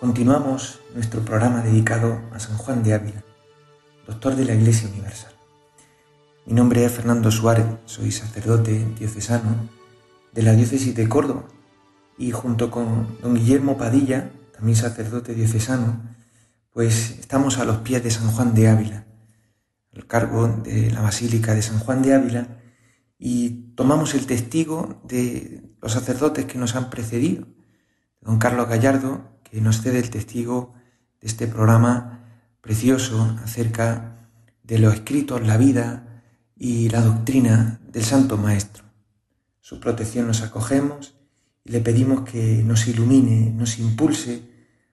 Continuamos nuestro programa dedicado a San Juan de Ávila, doctor de la Iglesia Universal. Mi nombre es Fernando Suárez, soy sacerdote diocesano de la diócesis de Córdoba y junto con don Guillermo Padilla, también sacerdote diocesano, pues estamos a los pies de San Juan de Ávila, al cargo de la Basílica de San Juan de Ávila y tomamos el testigo de los sacerdotes que nos han precedido, don Carlos Gallardo, que nos cede el testigo de este programa precioso acerca de lo escrito en la vida y la doctrina del Santo Maestro. Su protección nos acogemos y le pedimos que nos ilumine, nos impulse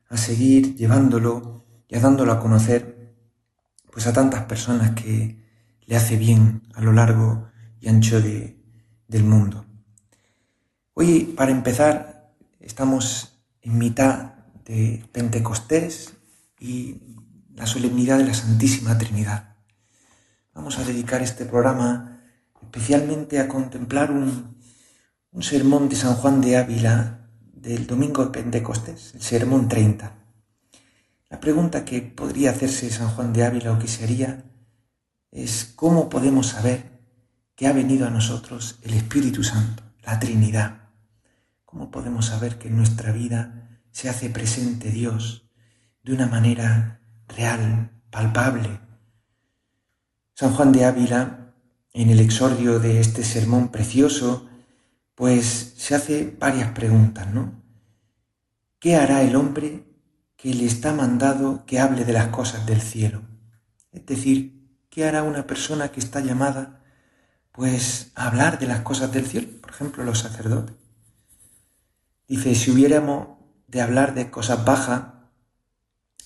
a seguir llevándolo y dándolo a conocer pues a tantas personas que le hace bien a lo largo y ancho de, del mundo. Hoy, para empezar, estamos en mitad de Pentecostés y la solemnidad de la Santísima Trinidad. Vamos a dedicar este programa especialmente a contemplar un, sermón de San Juan de Ávila del domingo de Pentecostés, el sermón 30. La pregunta que podría hacerse San Juan de Ávila o que se haría es cómo podemos saber que ha venido a nosotros el Espíritu Santo, la Trinidad. ¿Cómo podemos saber que en nuestra vida se hace presente Dios de una manera real, palpable. San Juan de Ávila, en el exordio de este sermón precioso, pues se hace varias preguntas, ¿no? ¿Qué hará el hombre que le está mandado que hable de las cosas del cielo? Es decir, ¿qué hará una persona que está llamada pues a hablar de las cosas del cielo? Por ejemplo, los sacerdotes. Dice, si hubiéramos de hablar de cosas bajas,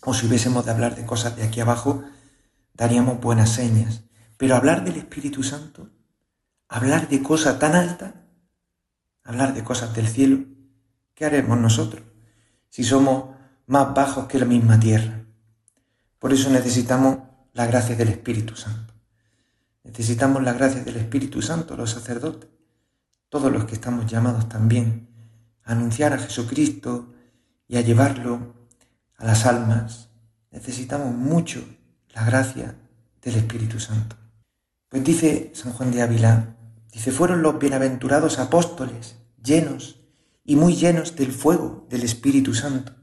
o si hubiésemos de hablar de cosas de aquí abajo, daríamos buenas señas. Pero hablar del Espíritu Santo, hablar de cosas tan altas, hablar de cosas del cielo, ¿qué haremos nosotros si somos más bajos que la misma tierra? Por eso necesitamos la gracia del Espíritu Santo. Necesitamos la gracia del Espíritu Santo, los sacerdotes, todos los que estamos llamados también a anunciar a Jesucristo, y a llevarlo a las almas, necesitamos mucho la gracia del Espíritu Santo. Pues dice San Juan de Ávila, dice, fueron los bienaventurados apóstoles llenos y muy llenos del fuego del Espíritu Santo.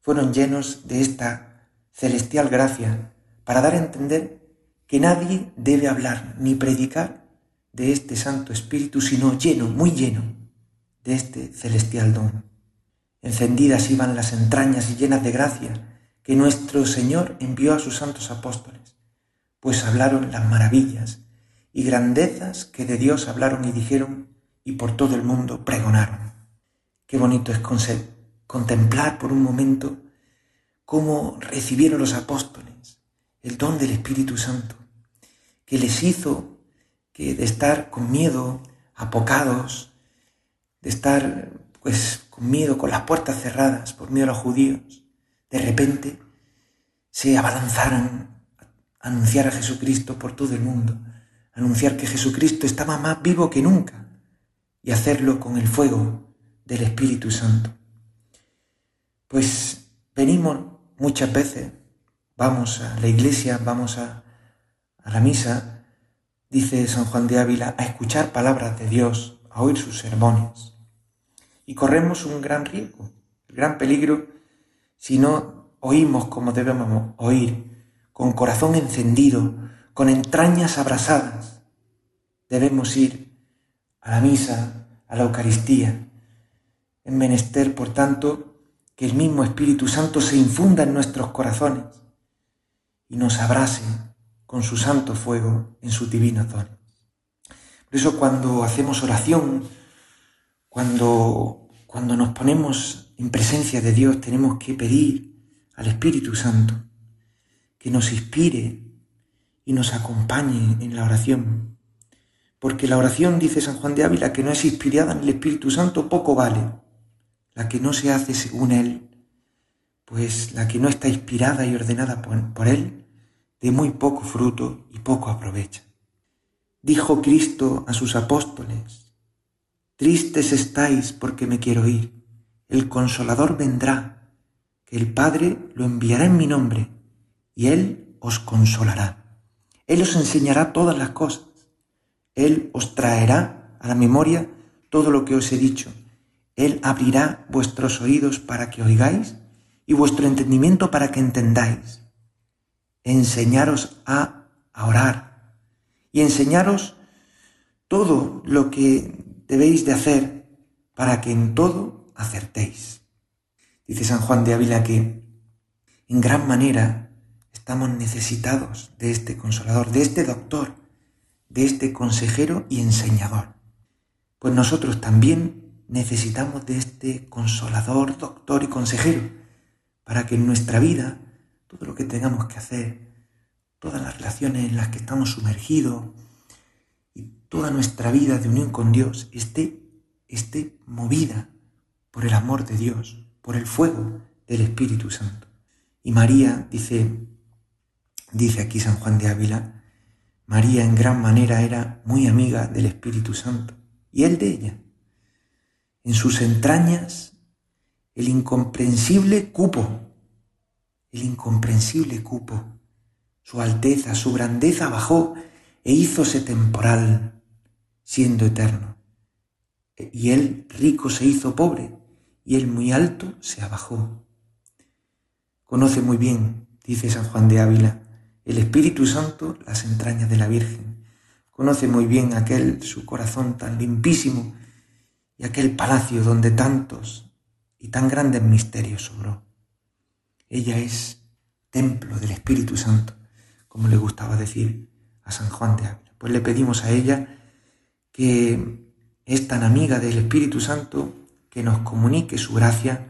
Fueron llenos de esta celestial gracia para dar a entender que nadie debe hablar ni predicar de este Santo Espíritu, sino lleno, muy lleno de este celestial don. Encendidas iban las entrañas y llenas de gracia que nuestro Señor envió a sus santos apóstoles, pues hablaron las maravillas y grandezas que de Dios hablaron y dijeron y por todo el mundo pregonaron. Qué bonito es contemplar por un momento cómo recibieron los apóstoles el don del Espíritu Santo, que les hizo que de estar con miedo, apocados, de estar pues con miedo, con las puertas cerradas, por miedo a los judíos, de repente se abalanzaran a anunciar a Jesucristo por todo el mundo, anunciar que Jesucristo estaba más vivo que nunca y hacerlo con el fuego del Espíritu Santo. Pues venimos muchas veces, vamos a la iglesia, vamos a, a la misa, dice San Juan de Ávila, a escuchar palabras de Dios, a oír sus sermones y corremos un gran riesgo, el gran peligro si no oímos como debemos oír, con corazón encendido, con entrañas abrasadas. Debemos ir a la misa, a la Eucaristía. Es menester, por tanto, que el mismo Espíritu Santo se infunda en nuestros corazones y nos abrace con su santo fuego en su divina zona. Por eso cuando hacemos oración, cuando, cuando nos ponemos en presencia de Dios tenemos que pedir al Espíritu Santo, que nos inspire y nos acompañe en la oración. Porque la oración, dice San Juan de Ávila, que no es inspirada en el Espíritu Santo, poco vale. La que no se hace según Él, pues la que no está inspirada y ordenada por, Él, de muy poco fruto y poco aprovecha. Dijo Cristo a sus apóstoles, Tristes estáis porque me quiero ir. El consolador vendrá, que el Padre lo enviará en mi nombre, y Él os consolará. Él os enseñará todas las cosas. Él os traerá a la memoria todo lo que os he dicho. Él abrirá vuestros oídos para que oigáis y vuestro entendimiento para que entendáis. Enseñaros a, a orar y enseñaros todo lo que debéis de hacer para que en todo acertéis. Dice San Juan de Ávila que en gran manera estamos necesitados de este consolador, de este doctor, de este consejero y enseñador. Pues nosotros también necesitamos de este consolador, doctor y consejero, para que en nuestra vida todo lo que tengamos que hacer, todas las relaciones en las que estamos sumergidos, toda nuestra vida de unión con Dios esté, esté movida por el amor de Dios, por el fuego del Espíritu Santo. Y María, dice, dice aquí San Juan de Ávila, María en gran manera era muy amiga del Espíritu Santo y él de ella. En sus entrañas el incomprensible cupo, el incomprensible cupo, su alteza, su grandeza bajó e hízose temporal, siendo eterno. Y él rico se hizo pobre, y él muy alto se abajó. Conoce muy bien, dice San Juan de Ávila, el Espíritu Santo las entrañas de la Virgen. Conoce muy bien aquel su corazón tan limpísimo y aquel palacio donde tantos y tan grandes misterios sobró. Ella es templo del Espíritu Santo, como le gustaba decir a San Juan de Ávila. Pues le pedimos a ella que es tan amiga del Espíritu Santo que nos comunique su gracia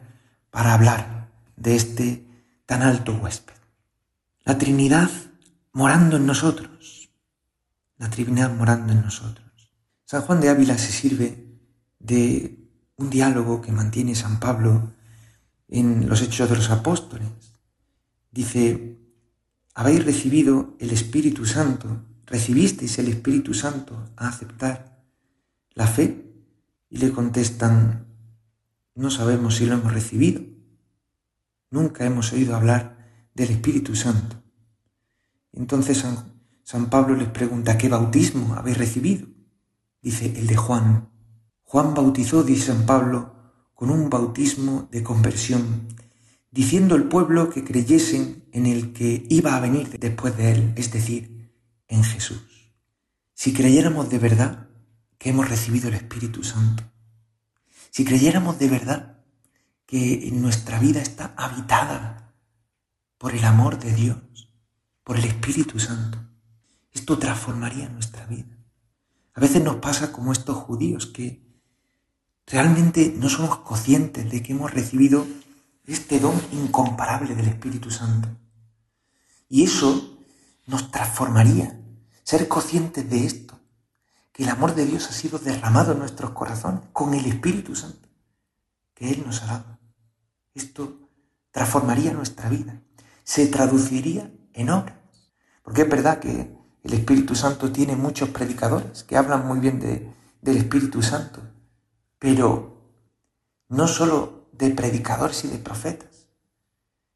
para hablar de este tan alto huésped. La Trinidad morando en nosotros. La Trinidad morando en nosotros. San Juan de Ávila se sirve de un diálogo que mantiene San Pablo en los Hechos de los Apóstoles. Dice, habéis recibido el Espíritu Santo, recibisteis el Espíritu Santo a aceptar la fe y le contestan, no sabemos si lo hemos recibido. Nunca hemos oído hablar del Espíritu Santo. Entonces San, San Pablo les pregunta, ¿qué bautismo habéis recibido? Dice el de Juan. Juan bautizó, dice San Pablo, con un bautismo de conversión, diciendo al pueblo que creyesen en el que iba a venir después de él, es decir, en Jesús. Si creyéramos de verdad, que hemos recibido el Espíritu Santo, si creyéramos de verdad que nuestra vida está habitada por el amor de Dios, por el Espíritu Santo, esto transformaría nuestra vida. A veces nos pasa como estos judíos que realmente no somos conscientes de que hemos recibido este don incomparable del Espíritu Santo. Y eso nos transformaría, ser conscientes de esto, el amor de Dios ha sido derramado en nuestros corazones con el Espíritu Santo que Él nos ha dado. Esto transformaría nuestra vida, se traduciría en obras. Porque es verdad que el Espíritu Santo tiene muchos predicadores que hablan muy bien de, del Espíritu Santo, pero no solo de predicadores y de profetas,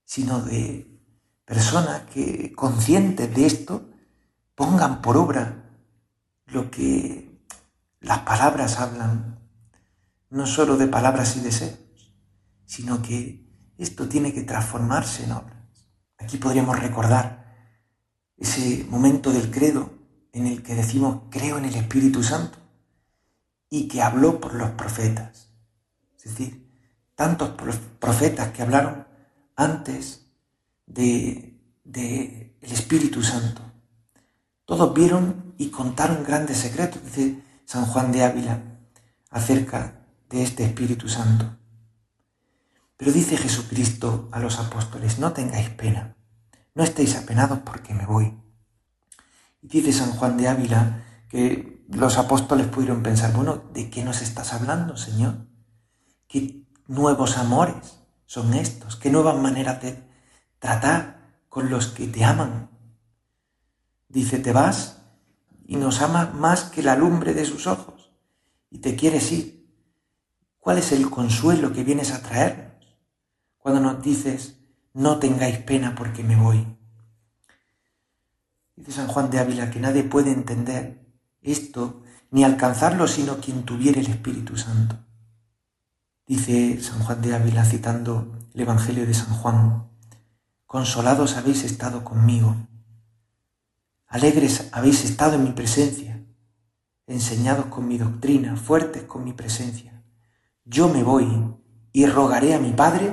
sino de personas que conscientes de esto pongan por obra lo que las palabras hablan, no solo de palabras y deseos, sino que esto tiene que transformarse en obras. Aquí podríamos recordar ese momento del credo en el que decimos creo en el Espíritu Santo y que habló por los profetas. Es decir, tantos profetas que hablaron antes de, de el Espíritu Santo. Todos vieron y contaron grandes secretos, dice San Juan de Ávila, acerca de este Espíritu Santo. Pero dice Jesucristo a los apóstoles, no tengáis pena, no estéis apenados porque me voy. Y dice San Juan de Ávila que los apóstoles pudieron pensar, bueno, ¿de qué nos estás hablando, Señor? ¿Qué nuevos amores son estos? ¿Qué nuevas maneras de tratar con los que te aman? Dice, te vas y nos ama más que la lumbre de sus ojos y te quieres ir. ¿Cuál es el consuelo que vienes a traernos cuando nos dices, no tengáis pena porque me voy? Dice San Juan de Ávila que nadie puede entender esto ni alcanzarlo sino quien tuviera el Espíritu Santo. Dice San Juan de Ávila citando el Evangelio de San Juan, consolados habéis estado conmigo, alegres habéis estado en mi presencia, enseñados con mi doctrina, fuertes con mi presencia. Yo me voy y rogaré a mi Padre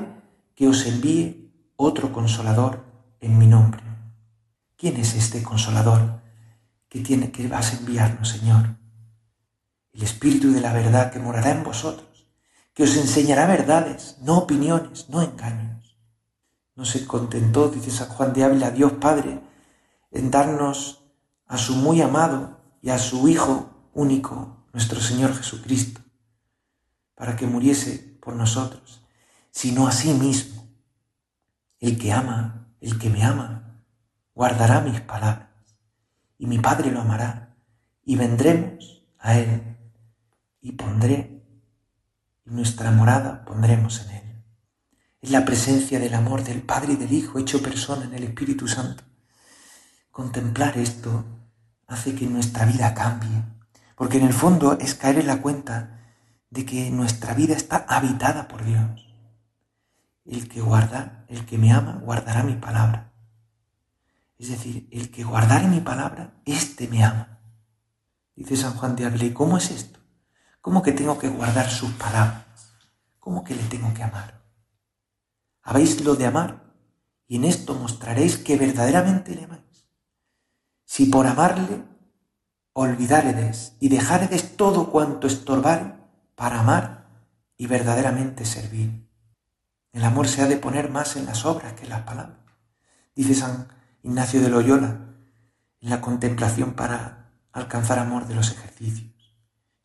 que os envíe otro consolador en mi nombre. ¿Quién es este consolador que tiene que vas a enviarnos, Señor? El Espíritu de la verdad que morará en vosotros, que os enseñará verdades, no opiniones, no engaños. No se contentó, dice San Juan de Ávila, Dios Padre, en darnos a su muy amado y a su Hijo único, nuestro Señor Jesucristo, para que muriese por nosotros, sino a sí mismo. El que ama, el que me ama, guardará mis palabras, y mi Padre lo amará, y vendremos a Él, y pondré, nuestra morada pondremos en Él. Es la presencia del amor del Padre y del Hijo hecho persona en el Espíritu Santo. Contemplar esto hace que nuestra vida cambie, porque en el fondo es caer en la cuenta de que nuestra vida está habitada por Dios. El que guarda, el que me ama, guardará mi palabra. Es decir, el que guardare mi palabra, éste me ama. Dice San Juan de Ávila, cómo es esto? ¿Cómo que tengo que guardar sus palabras? ¿Cómo que le tengo que amar? Habéis lo de amar y en esto mostraréis que verdaderamente le amáis. Si por amarle olvidaredes y dejaredes todo cuanto estorbare, para amar y verdaderamente servir. El amor se ha de poner más en las obras que en las palabras. Dice San Ignacio de Loyola, en la contemplación para alcanzar amor de los ejercicios.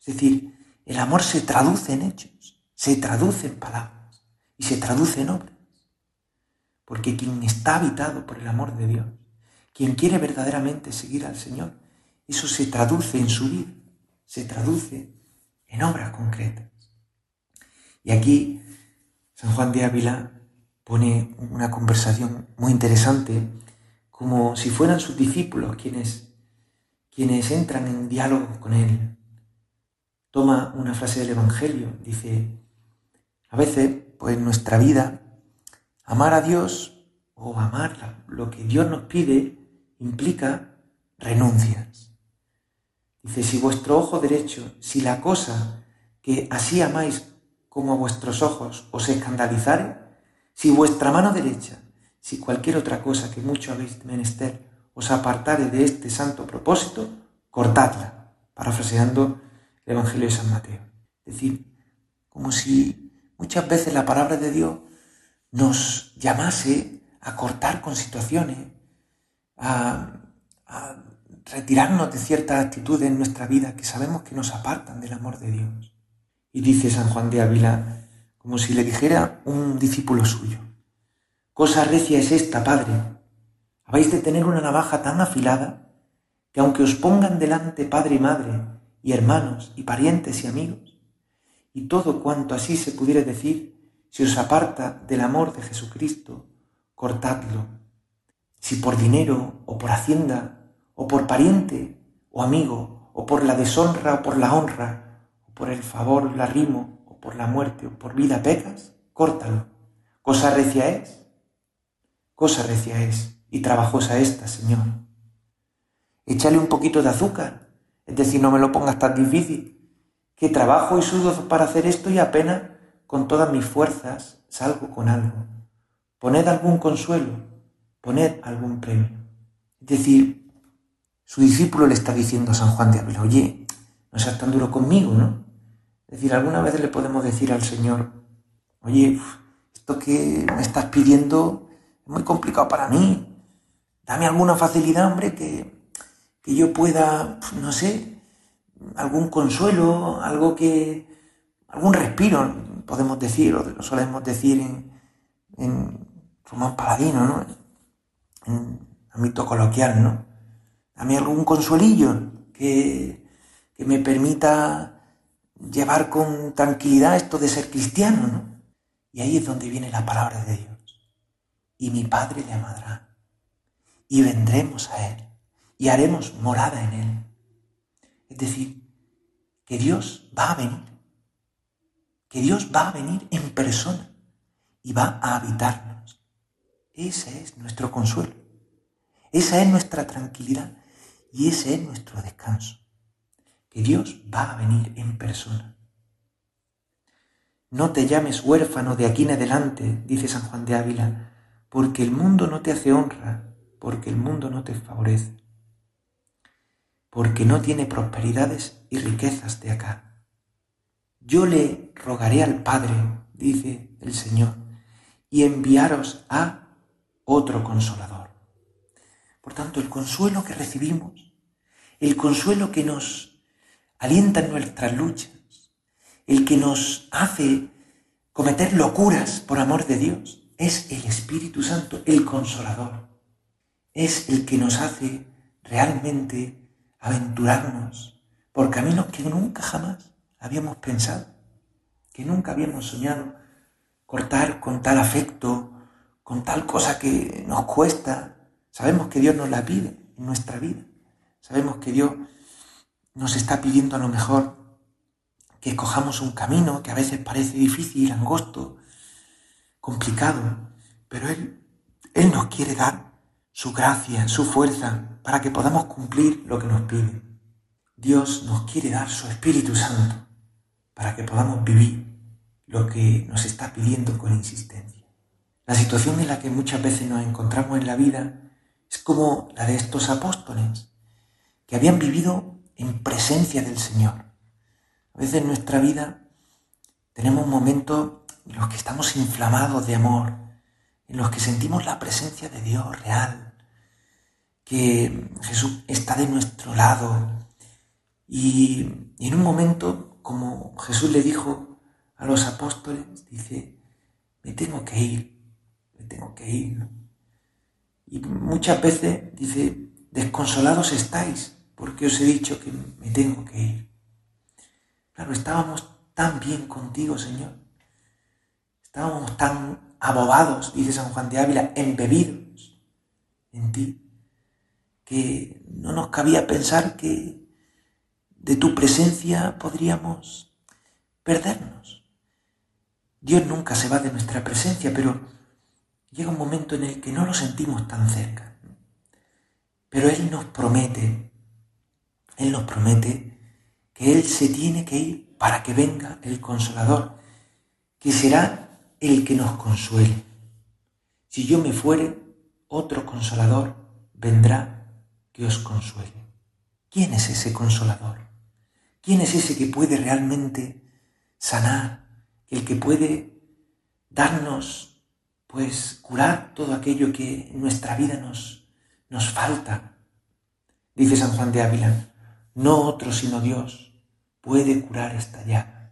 Es decir, el amor se traduce en hechos, se traduce en palabras y se traduce en obras. Porque quien está habitado por el amor de Dios, quien quiere verdaderamente seguir al Señor, eso se traduce en su vida, se traduce en obras concretas. Y aquí San Juan de Ávila pone una conversación muy interesante, como si fueran sus discípulos quienes, quienes entran en diálogo con él. Toma una frase del Evangelio, dice, a veces, pues nuestra vida, amar a Dios o amar lo que Dios nos pide implica renuncias. Dice, si vuestro ojo derecho, si la cosa que así amáis como a vuestros ojos os escandalizare, si vuestra mano derecha, si cualquier otra cosa que mucho habéis menester os apartare de este santo propósito, cortadla, parafraseando el Evangelio de San Mateo. Es decir, como si muchas veces la palabra de Dios nos llamase a cortar con situaciones, a, retirarnos de ciertas actitudes en nuestra vida que sabemos que nos apartan del amor de Dios. Y dice San Juan de Ávila, como si le dijera un discípulo suyo, cosa recia es esta, Padre, habéis de tener una navaja tan afilada que aunque os pongan delante padre y madre, y hermanos, y parientes y amigos, y todo cuanto así se pudiera decir, si os aparta del amor de Jesucristo, cortadlo. Si por dinero o por hacienda o por pariente o amigo, o por la deshonra o por la honra, o por el favor, la rimo, o por la muerte, o por vida pecas, córtalo. Cosa recia es, cosa recia es, y trabajosa esta, Señor. Échale un poquito de azúcar, es decir, no me lo pongas tan difícil, que trabajo y sudo para hacer esto y apenas con todas mis fuerzas salgo con algo. Poned algún consuelo, poned algún premio. Es decir, su discípulo le está diciendo a San Juan de Ávila, oye, no seas tan duro conmigo, ¿no? Es decir, alguna vez le podemos decir al Señor, oye, esto que me estás pidiendo es muy complicado para mí. Dame alguna facilidad, hombre, que, que yo pueda, no sé, algún consuelo, algo que, algún respiro, podemos decir, o lo solemos decir en, en Román Paladino, ¿no? En ámbito coloquial, ¿no? Dame algún consuelillo que, que me permita llevar con tranquilidad esto de ser cristiano, ¿no? Y ahí es donde viene la palabra de Dios. Y mi Padre le amará. Y vendremos a Él. Y haremos morada en Él. Es decir, que Dios va a venir. Que Dios va a venir en persona y va a habitarnos. Ese es nuestro consuelo. Esa es nuestra tranquilidad y ese es nuestro descanso. Que Dios va a venir en persona. No te llames huérfano de aquí en adelante, dice San Juan de Ávila, porque el mundo no te hace honra, porque el mundo no te favorece, porque no tiene prosperidades y riquezas de acá. Yo le rogaré al Padre, dice el Señor, y enviaros a otro consolador. Por tanto, el consuelo que recibimos, el consuelo que nos alienta en nuestras luchas, el que nos hace cometer locuras por amor de Dios, es el Espíritu Santo, el consolador. Es el que nos hace realmente aventurarnos por caminos que nunca jamás habíamos pensado, que nunca habíamos soñado cortar con tal afecto, con tal cosa que nos cuesta. Sabemos que Dios nos la pide en nuestra vida. Sabemos que Dios nos está pidiendo a lo mejor que escojamos un camino que a veces parece difícil, angosto, complicado, pero Él, Él nos quiere dar su gracia, su fuerza, para que podamos cumplir lo que nos pide. Dios nos quiere dar su Espíritu Santo para que podamos vivir lo que nos está pidiendo con insistencia. La situación en la que muchas veces nos encontramos en la vida es como la de estos apóstoles, que habían vivido en presencia del Señor, a veces en nuestra vida tenemos momentos en los que estamos inflamados de amor, en los que sentimos la presencia de Dios real, que Jesús está de nuestro lado. Y, en un momento, como Jesús le dijo a los apóstoles, dice, me tengo que ir, tengo que ir. Y muchas veces dice, desconsolados estáis, porque os he dicho que me tengo que ir. Claro, estábamos tan bien contigo, Señor. Estábamos tan abobados, dice San Juan de Ávila, embebidos en ti, que no nos cabía pensar que de tu presencia podríamos perdernos. Dios nunca se va de nuestra presencia, pero llega un momento en el que no lo sentimos tan cerca. Pero Él nos promete, Él nos promete que Él se tiene que ir para que venga el consolador, que será el que nos consuele. Si yo me fuere, otro consolador vendrá que os consuele. ¿Quién es ese consolador? ¿Quién es ese que puede realmente sanar? El que puede darnos, pues, curar todo aquello que en nuestra vida nos, nos falta. Dice San Juan de Ávila, no otro sino Dios puede curar esta llaga.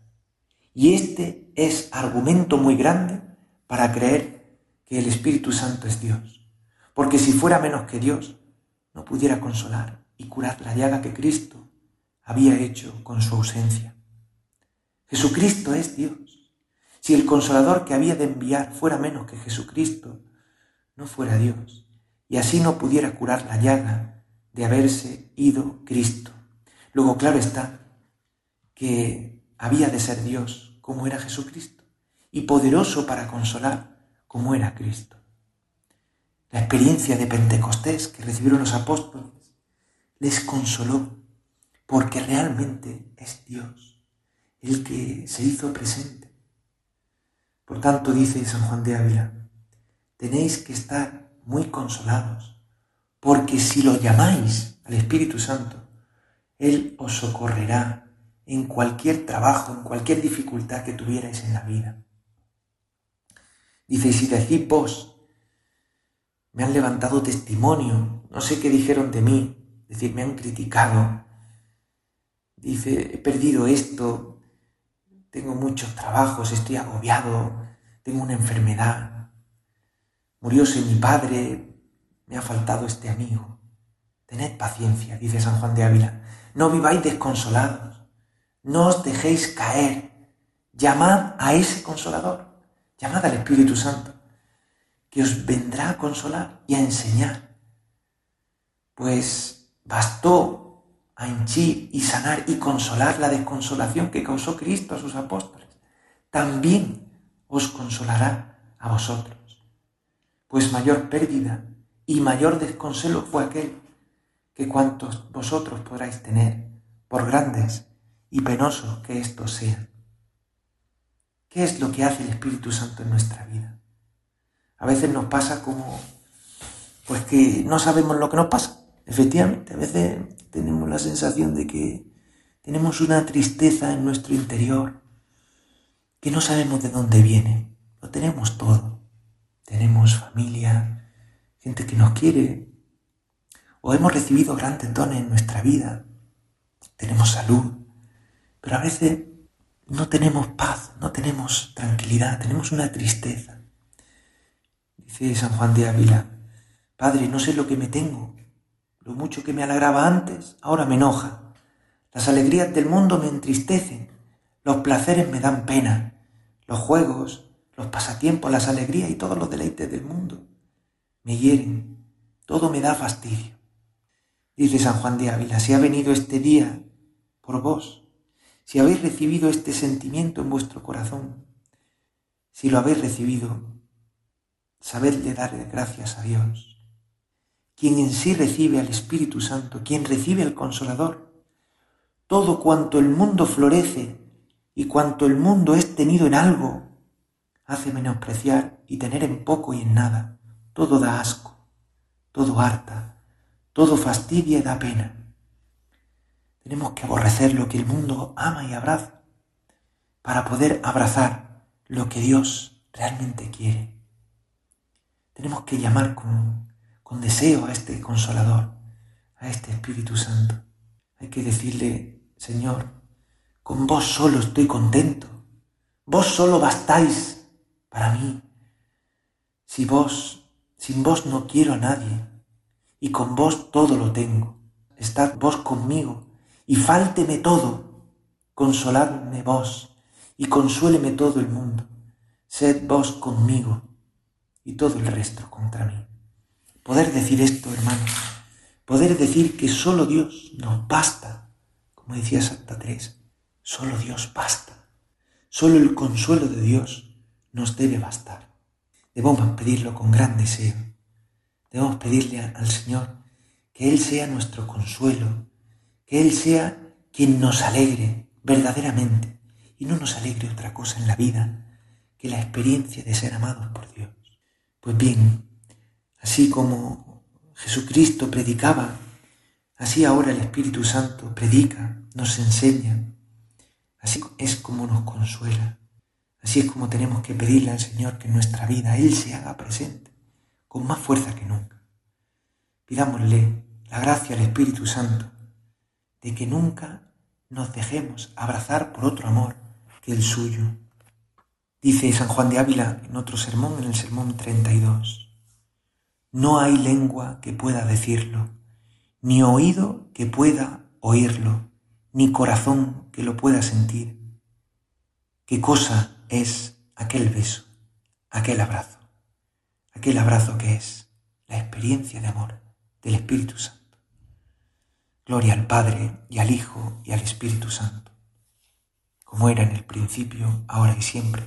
Y este es argumento muy grande para creer que el Espíritu Santo es Dios. Porque si fuera menos que Dios, no pudiera consolar y curar la llaga que Cristo había hecho con su ausencia. Jesucristo es Dios. Si el consolador que había de enviar fuera menos que Jesucristo, no fuera Dios, y así no pudiera curar la llaga de haberse ido Cristo. Luego, claro está, que había de ser Dios como era Jesucristo y poderoso para consolar como era Cristo. La experiencia de Pentecostés que recibieron los apóstoles les consoló porque realmente es Dios el que se hizo presente. Por tanto, dice San Juan de Ávila, tenéis que estar muy consolados, porque si lo llamáis al Espíritu Santo, Él os socorrerá en cualquier trabajo, en cualquier dificultad que tuvierais en la vida. Dice, si decís vos, me han levantado testimonio, no sé qué dijeron de mí, es decir, me han criticado. Dice, he perdido esto, tengo muchos trabajos, estoy agobiado, tengo una enfermedad, murióse mi padre, me ha faltado este amigo. Tened paciencia, dice San Juan de Ávila, no viváis desconsolados, no os dejéis caer, llamad a ese consolador, llamad al Espíritu Santo, que os vendrá a consolar y a enseñar. Pues bastó a henchir y sanar y consolar la desconsolación que causó Cristo a sus apóstoles. También os consolará a vosotros. Pues mayor pérdida y mayor desconsuelo fue aquel que cuantos vosotros podráis tener, por grandes y penosos que estos sean. ¿Qué es lo que hace el Espíritu Santo en nuestra vida? A veces nos pasa como, pues que no sabemos lo que nos pasa. Efectivamente, a veces tenemos la sensación de que tenemos una tristeza en nuestro interior, que no sabemos de dónde viene. Lo tenemos todo. Tenemos familia, gente que nos quiere, o hemos recibido grandes dones en nuestra vida, tenemos salud, pero a veces no tenemos paz, no tenemos tranquilidad, tenemos una tristeza. Dice San Juan de Ávila, Padre, no sé lo que me tengo, lo mucho que me alegraba antes, ahora me enoja. Las alegrías del mundo me entristecen, los placeres me dan pena, los juegos, los pasatiempos, las alegrías y todos los deleites del mundo me hieren, todo me da fastidio. Dice San Juan de Ávila, si ha venido este día por vos, si habéis recibido este sentimiento en vuestro corazón, si lo habéis recibido, sabedle dar gracias a Dios. Quien en sí recibe al Espíritu Santo, quien recibe al Consolador, todo cuanto el mundo florece y cuanto el mundo es tenido en algo, hace menospreciar y tener en poco y en nada. Todo da asco, todo harta, todo fastidia y da pena. Tenemos que aborrecer lo que el mundo ama y abraza para poder abrazar lo que Dios realmente quiere. Tenemos que llamar con, con deseo a este consolador, a este Espíritu Santo. Hay que decirle, Señor, con vos solo estoy contento. Vos solo bastáis para mí. Si vos, sin vos no quiero a nadie, y con vos todo lo tengo. Estad vos conmigo y fálteme todo, consoladme vos y consuéleme todo el mundo. Sed vos conmigo y todo el resto contra mí. Poder decir esto, hermanos, poder decir que solo Dios nos basta, como decía Santa Teresa, solo Dios basta, solo el consuelo de Dios nos debe bastar. Debemos pedirlo con gran deseo. Debemos pedirle al Señor que Él sea nuestro consuelo, que Él sea quien nos alegre verdaderamente y no nos alegre otra cosa en la vida que la experiencia de ser amados por Dios. Pues bien, así como Jesucristo predicaba, así ahora el Espíritu Santo predica, nos enseña, así es como nos consuela, así es como tenemos que pedirle al Señor que en nuestra vida Él se haga presente con más fuerza que nunca. Pidámosle la gracia al Espíritu Santo de que nunca nos dejemos abrazar por otro amor que el suyo. Dice San Juan de Ávila en otro sermón, en el sermón 32, no hay lengua que pueda decirlo, ni oído que pueda oírlo, ni corazón que lo pueda sentir. ¿Qué cosa es aquel beso, aquel abrazo? Aquel abrazo que es la experiencia de amor del Espíritu Santo. Gloria al Padre y al Hijo y al Espíritu Santo, como era en el principio, ahora y siempre,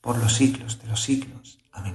por los siglos de los siglos. Amén.